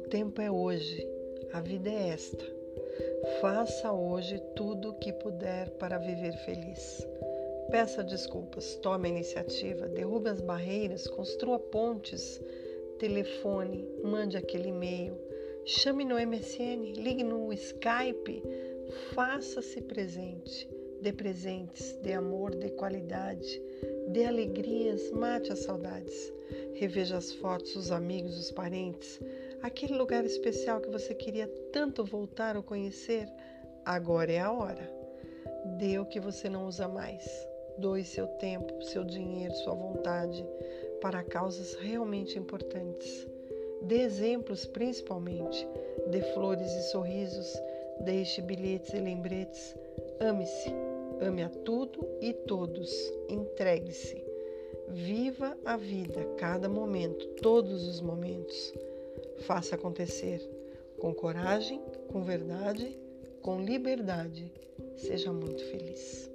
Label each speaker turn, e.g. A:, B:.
A: tempo é hoje, a vida é esta. Faça hoje tudo o que puder para viver feliz. Peça desculpas, tome a iniciativa, derrube as barreiras, construa pontes, telefone, mande aquele e-mail, chame no MSN, ligue no Skype, faça-se presente, dê presentes, dê amor, dê qualidade, dê alegrias, mate as saudades. Reveja as fotos, os amigos, os parentes, aquele lugar especial que você queria tanto voltar ou conhecer. Agora é a hora. Dê o que você não usa mais. Doe seu tempo, seu dinheiro, sua vontade para causas realmente importantes. Dê exemplos, principalmente. Dê flores e sorrisos. Deixe bilhetes e lembretes. Ame-se. Ame a tudo e todos. Entregue-se. Viva a vida, cada momento, todos os momentos. Faça acontecer com coragem, com verdade, com liberdade. Seja muito feliz.